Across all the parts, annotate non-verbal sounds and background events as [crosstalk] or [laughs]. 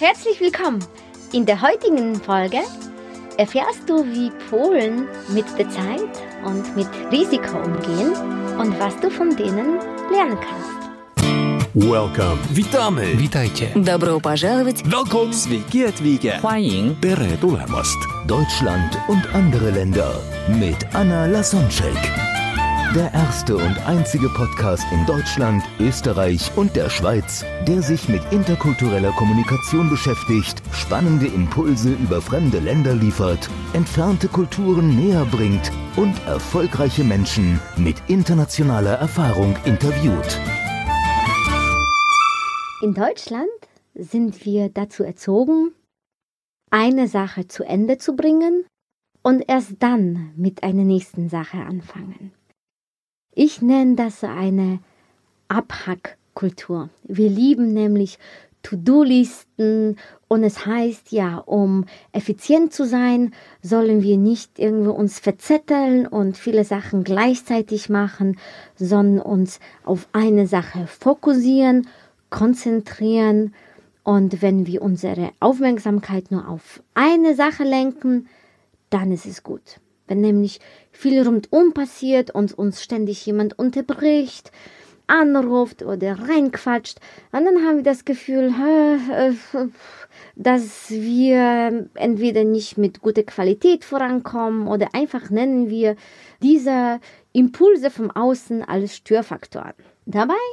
Herzlich willkommen! In der heutigen Folge erfährst du, wie Polen mit der Zeit und mit Risiko umgehen und was du von denen lernen kannst. Welcome. Witamy. Witajcie. Добро пожаловать! Welcome. Sveiki atvykę. 欢迎 Tere tulemast. Deutschland und andere Länder mit Anna Lasonczek. Der erste und einzige Podcast in Deutschland, Österreich und der Schweiz, der sich mit interkultureller Kommunikation beschäftigt, spannende Impulse über fremde Länder liefert, entfernte Kulturen näher bringt und erfolgreiche Menschen mit internationaler Erfahrung interviewt. In Deutschland sind wir dazu erzogen, eine Sache zu Ende zu bringen und erst dann mit einer nächsten Sache anfangen. Ich nenne das eine Abhackkultur. Wir lieben nämlich To-Do-Listen und es heißt ja, um effizient zu sein, sollen wir nicht irgendwo uns verzetteln und viele Sachen gleichzeitig machen, sondern uns auf eine Sache fokussieren, konzentrieren und wenn wir unsere Aufmerksamkeit nur auf eine Sache lenken, dann ist es gut. Wenn nämlich viel rundum passiert und uns ständig jemand unterbricht, anruft oder reinquatscht, und dann haben wir das Gefühl, äh, dass wir entweder nicht mit guter Qualität vorankommen oder einfach nennen wir diese Impulse vom Außen als Störfaktoren. Dabei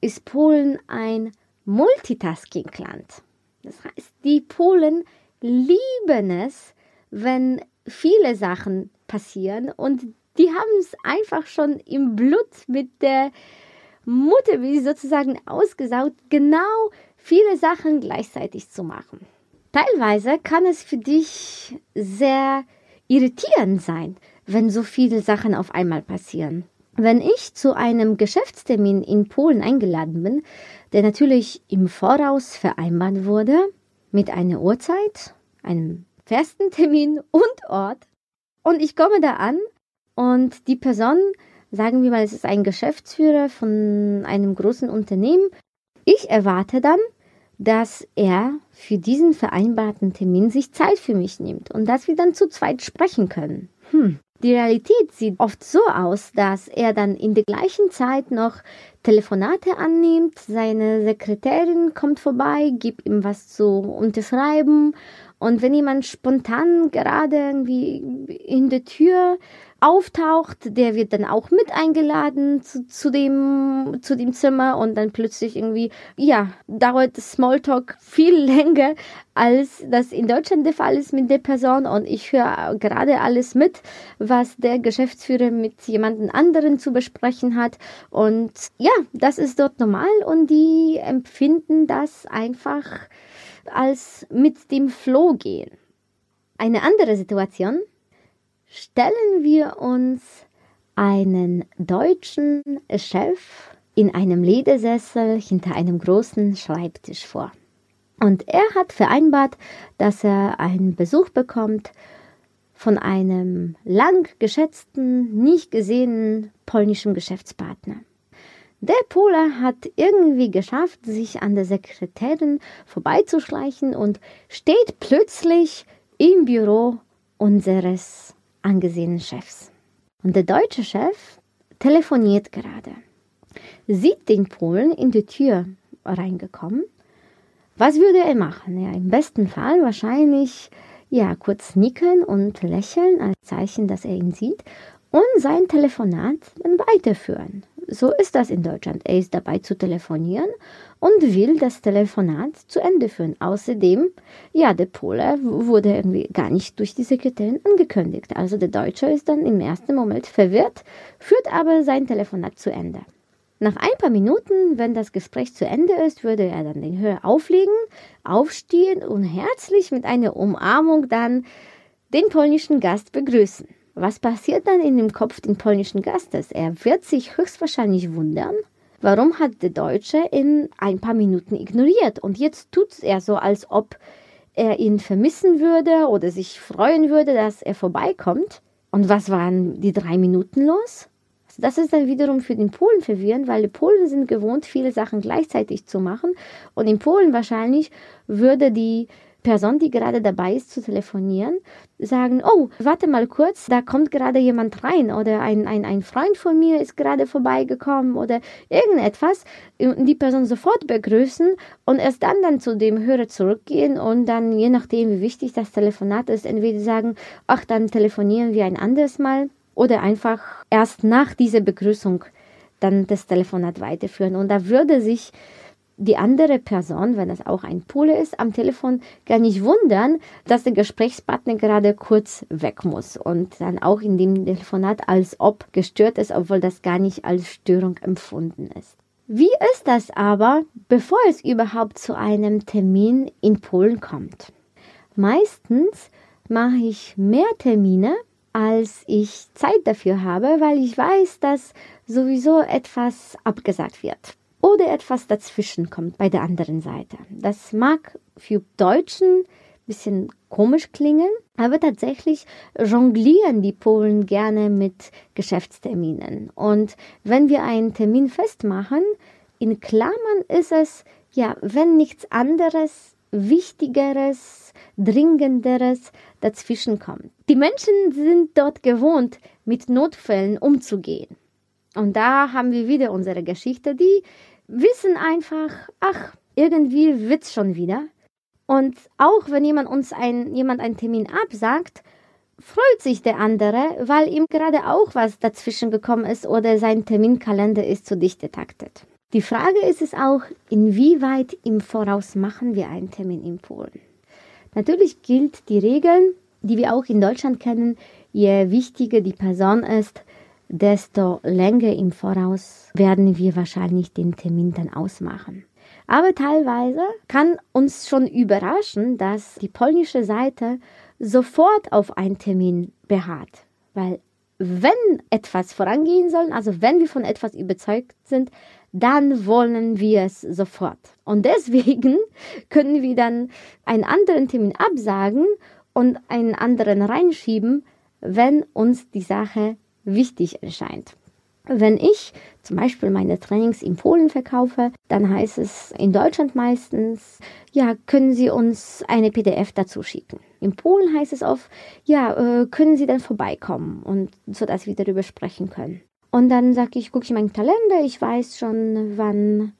ist Polen ein Multitasking-Land. Das heißt, die Polen lieben es, wenn viele Sachen passieren und die haben es einfach schon im Blut mit der Mutter, wie sie sozusagen ausgesaugt, genau viele Sachen gleichzeitig zu machen. Teilweise kann es für dich sehr irritierend sein, wenn so viele Sachen auf einmal passieren. Wenn ich zu einem Geschäftstermin in Polen eingeladen bin, der natürlich im Voraus vereinbart wurde, mit einer Uhrzeit, einem festen Termin und Ort, und ich komme da an und die Person, sagen wir mal, es ist ein Geschäftsführer von einem großen Unternehmen, ich erwarte dann, dass er für diesen vereinbarten Termin sich Zeit für mich nimmt und dass wir dann zu zweit sprechen können. Hm. Die Realität sieht oft so aus, dass er dann in der gleichen Zeit noch Telefonate annimmt, seine Sekretärin kommt vorbei, gibt ihm was zu unterschreiben und wenn jemand spontan gerade irgendwie in der Tür auftaucht, der wird dann auch mit eingeladen zu, zu, dem, zu dem Zimmer und dann plötzlich irgendwie, ja, dauert Smalltalk viel [laughs] länger, als das in Deutschland der Fall ist mit der Person. Und ich höre gerade alles mit, was der Geschäftsführer mit jemandem anderen zu besprechen hat. Und ja, das ist dort normal und die empfinden das einfach als mit dem Flow gehen. Eine andere Situation, stellen wir uns einen deutschen Chef in einem Ledersessel hinter einem großen Schreibtisch vor. Und er hat vereinbart, dass er einen Besuch bekommt von einem lang geschätzten, nicht gesehenen polnischen Geschäftspartner. Der Pole hat irgendwie geschafft, sich an der Sekretärin vorbeizuschleichen und steht plötzlich im Büro unseres angesehenen Chefs. Und der deutsche Chef telefoniert gerade, sieht den Polen in die Tür reingekommen. Was würde er machen? Ja, im besten Fall wahrscheinlich ja kurz nicken und lächeln als Zeichen, dass er ihn sieht und sein Telefonat dann weiterführen. So ist das in Deutschland. Er ist dabei zu telefonieren und will das Telefonat zu Ende führen. Außerdem, ja, der Pole wurde irgendwie gar nicht durch die Sekretärin angekündigt. Also der Deutsche ist dann im ersten Moment verwirrt, führt aber sein Telefonat zu Ende. Nach ein paar Minuten, wenn das Gespräch zu Ende ist, würde er dann den Hörer auflegen, aufstehen und herzlich mit einer Umarmung dann den polnischen Gast begrüßen. Was passiert dann in dem Kopf des polnischen Gastes? Er wird sich höchstwahrscheinlich wundern, warum hat der Deutsche ihn ein paar Minuten ignoriert und jetzt tut er so, als ob er ihn vermissen würde oder sich freuen würde, dass er vorbeikommt. Und was waren die drei Minuten los? Das ist dann wiederum für den Polen verwirrend, weil die Polen sind gewohnt, viele Sachen gleichzeitig zu machen. Und in Polen wahrscheinlich würde die Person, die gerade dabei ist zu telefonieren, sagen, oh, warte mal kurz, da kommt gerade jemand rein oder ein, ein, ein Freund von mir ist gerade vorbeigekommen oder irgendetwas die Person sofort begrüßen und erst dann dann zu dem Hörer zurückgehen und dann, je nachdem, wie wichtig das Telefonat ist, entweder sagen, ach, dann telefonieren wir ein anderes Mal oder einfach erst nach dieser Begrüßung dann das Telefonat weiterführen. Und da würde sich die andere Person, wenn es auch ein Pole ist, am Telefon gar nicht wundern, dass der Gesprächspartner gerade kurz weg muss und dann auch in dem Telefonat als ob gestört ist, obwohl das gar nicht als Störung empfunden ist. Wie ist das aber, bevor es überhaupt zu einem Termin in Polen kommt? Meistens mache ich mehr Termine, als ich Zeit dafür habe, weil ich weiß, dass sowieso etwas abgesagt wird oder etwas dazwischen kommt bei der anderen Seite. Das mag für Deutschen ein bisschen komisch klingen, aber tatsächlich jonglieren die Polen gerne mit Geschäftsterminen. Und wenn wir einen Termin festmachen, in Klammern ist es, ja, wenn nichts anderes, Wichtigeres, Dringenderes dazwischen kommt. Die Menschen sind dort gewohnt, mit Notfällen umzugehen. Und da haben wir wieder unsere Geschichte, die wissen einfach, ach, irgendwie wird's schon wieder. Und auch wenn jemand uns ein, jemand einen Termin absagt, freut sich der andere, weil ihm gerade auch was dazwischen gekommen ist oder sein Terminkalender ist zu dicht getaktet. Die Frage ist es auch, inwieweit im Voraus machen wir einen Termin in Polen. Natürlich gilt die Regel, die wir auch in Deutschland kennen, je wichtiger die Person ist, desto länger im Voraus werden wir wahrscheinlich den Termin dann ausmachen. Aber teilweise kann uns schon überraschen, dass die polnische Seite sofort auf einen Termin beharrt. Weil wenn etwas vorangehen soll, also wenn wir von etwas überzeugt sind, dann wollen wir es sofort. Und deswegen [laughs] können wir dann einen anderen Termin absagen und einen anderen reinschieben, wenn uns die Sache wichtig erscheint. Wenn ich zum Beispiel meine Trainings in Polen verkaufe, dann heißt es in Deutschland meistens, ja, können Sie uns eine PDF dazu schicken. In Polen heißt es oft, ja, äh, können Sie dann vorbeikommen und so dass wir darüber sprechen können. Und dann sage ich, gucke ich meinen Kalender, ich weiß schon, wann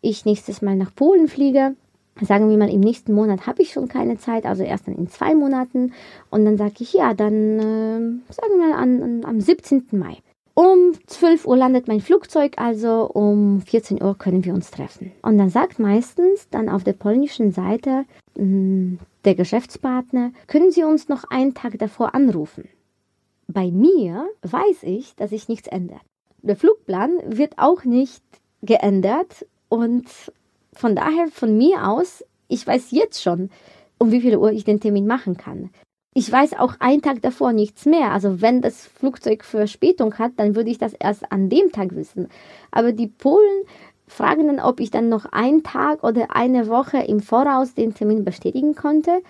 ich nächstes Mal nach Polen fliege sagen wir mal, im nächsten Monat habe ich schon keine Zeit, also erst dann in zwei Monaten. Und dann sage ich, ja, dann äh, sagen wir mal an, an, am 17. Mai. Um 12 Uhr landet mein Flugzeug, also um 14 Uhr können wir uns treffen. Und dann sagt meistens dann auf der polnischen Seite mh, hm, der Geschäftspartner, können Sie uns noch einen Tag davor anrufen. Bei mir weiß ich, dass sich nichts ändert. Der Flugplan wird auch nicht geändert und von daher, von mir aus, ich weiß jetzt schon, um wie viel Uhr ich den Termin machen kann. Ich weiß auch einen Tag davor nichts mehr. Also wenn das Flugzeug Verspätung hat, dann würde ich das erst an dem Tag wissen. Aber die Polen fragen dann, ob ich dann noch einen Tag oder eine Woche im Voraus den Termin bestätigen konnte.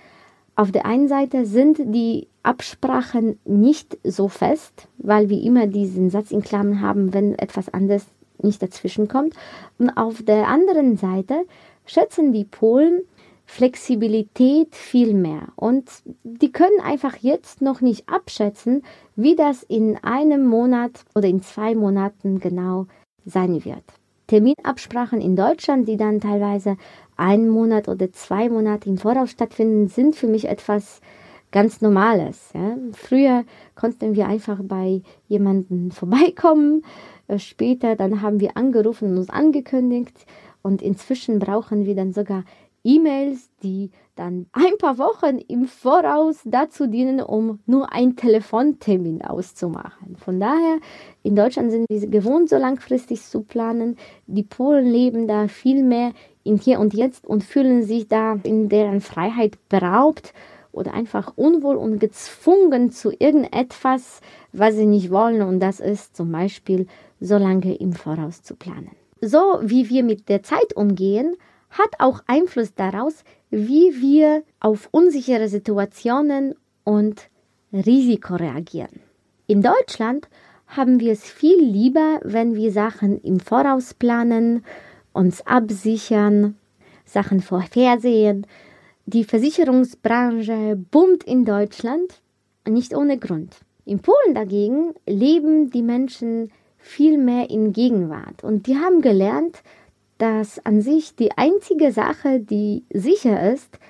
Auf der einen Seite sind die Absprachen nicht so fest, weil wir immer diesen Satz in Klammern haben, wenn etwas anderes nicht dazwischen kommt. Und auf der anderen Seite schätzen die Polen Flexibilität viel mehr. Und die können einfach jetzt noch nicht abschätzen, wie das in einem Monat oder in zwei Monaten genau sein wird. Terminabsprachen in Deutschland, die dann teilweise einen Monat oder zwei Monate im Voraus stattfinden, sind für mich etwas ganz Normales. Ja. Früher konnten wir einfach bei jemandem vorbeikommen, äh, später, dann haben wir angerufen und uns angekündigt und inzwischen brauchen wir dann sogar E-Mails, die dann ein paar Wochen im Voraus dazu dienen, um nur einen Telefontermin auszumachen. Von daher, in Deutschland sind wir gewohnt, so langfristig zu planen. Die Polen leben da viel mehr in Hier und Jetzt und fühlen sich da in deren Freiheit beraubt oder einfach unwohl und gezwungen zu irgendetwas, was sie nicht wollen. Und das ist zum Beispiel so lange im Voraus zu planen. So wie wir mit der Zeit umgehen, hat auch Einfluss daraus, wie wir auf unsichere Situationen und Risiko reagieren. In Deutschland haben wir es viel lieber, wenn wir Sachen im Voraus planen, uns absichern, Sachen vorhersehen. Die Versicherungsbranche boomt in Deutschland, nicht ohne Grund. In Polen dagegen leben die Menschen viel mehr in Gegenwart und die haben gelernt, dass an sich die einzige Sache, die sicher ist,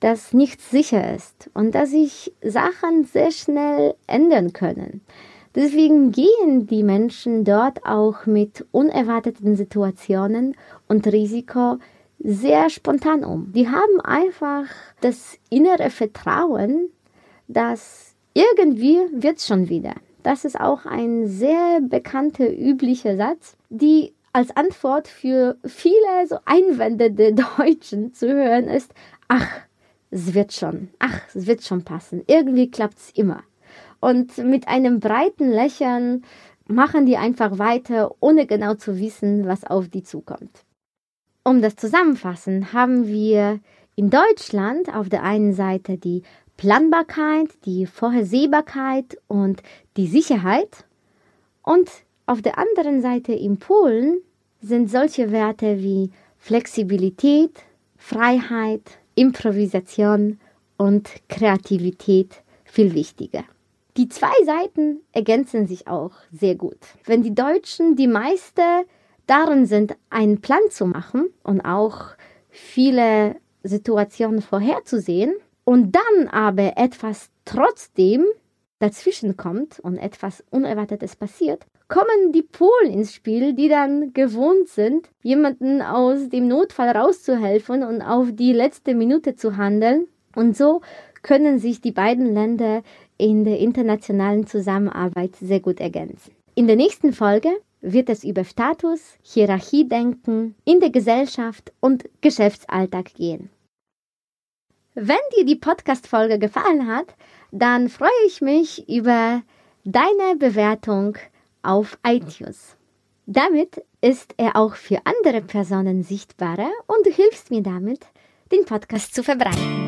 dass nichts sicher ist und dass sich Sachen sehr schnell ändern können. Deswegen gehen die Menschen dort auch mit unerwarteten Situationen und Risiko sehr spontan um. Die haben einfach das innere Vertrauen, dass irgendwie wird es schon wieder. Das ist auch ein sehr bekannter, üblicher Satz, die als Antwort für viele so Einwände der [laughs] Deutschen zu hören ist, ach, es wird schon, ach, es wird schon passen, irgendwie klappt es immer. Und mit einem breiten Lächeln machen die einfach weiter, ohne genau zu wissen, was auf die zukommt. Um das zusammenfassen, haben wir in Deutschland auf der einen Seite die Planbarkeit, die Vorhersehbarkeit und die Sicherheit und auf der anderen Seite in Polen sind solche Werte wie Flexibilität, Freiheit, Improvisation und Kreativität viel wichtiger. Die zwei Seiten ergänzen sich auch sehr gut. Wenn die Deutschen die meiste darin sind, einen Plan zu machen und auch viele Situationen vorherzusehen und dann aber etwas trotzdem dazwischen kommt und etwas Unerwartetes passiert, kommen die Polen ins Spiel, die dann gewohnt sind, jemanden aus dem Notfall rauszuhelfen und auf die letzte Minute zu handeln. Und so können sich die beiden Länder in der internationalen Zusammenarbeit sehr gut ergänzen. In der nächsten Folge wird es über Status, Hierarchiedenken in der Gesellschaft und Geschäftsalltag gehen. Wenn dir die Podcast-Folge gefallen hat, dann freue ich mich über deine Bewertung auf iTunes. Damit ist er auch für andere Personen sichtbarer und du hilfst mir damit, den Podcast zu verbreiten.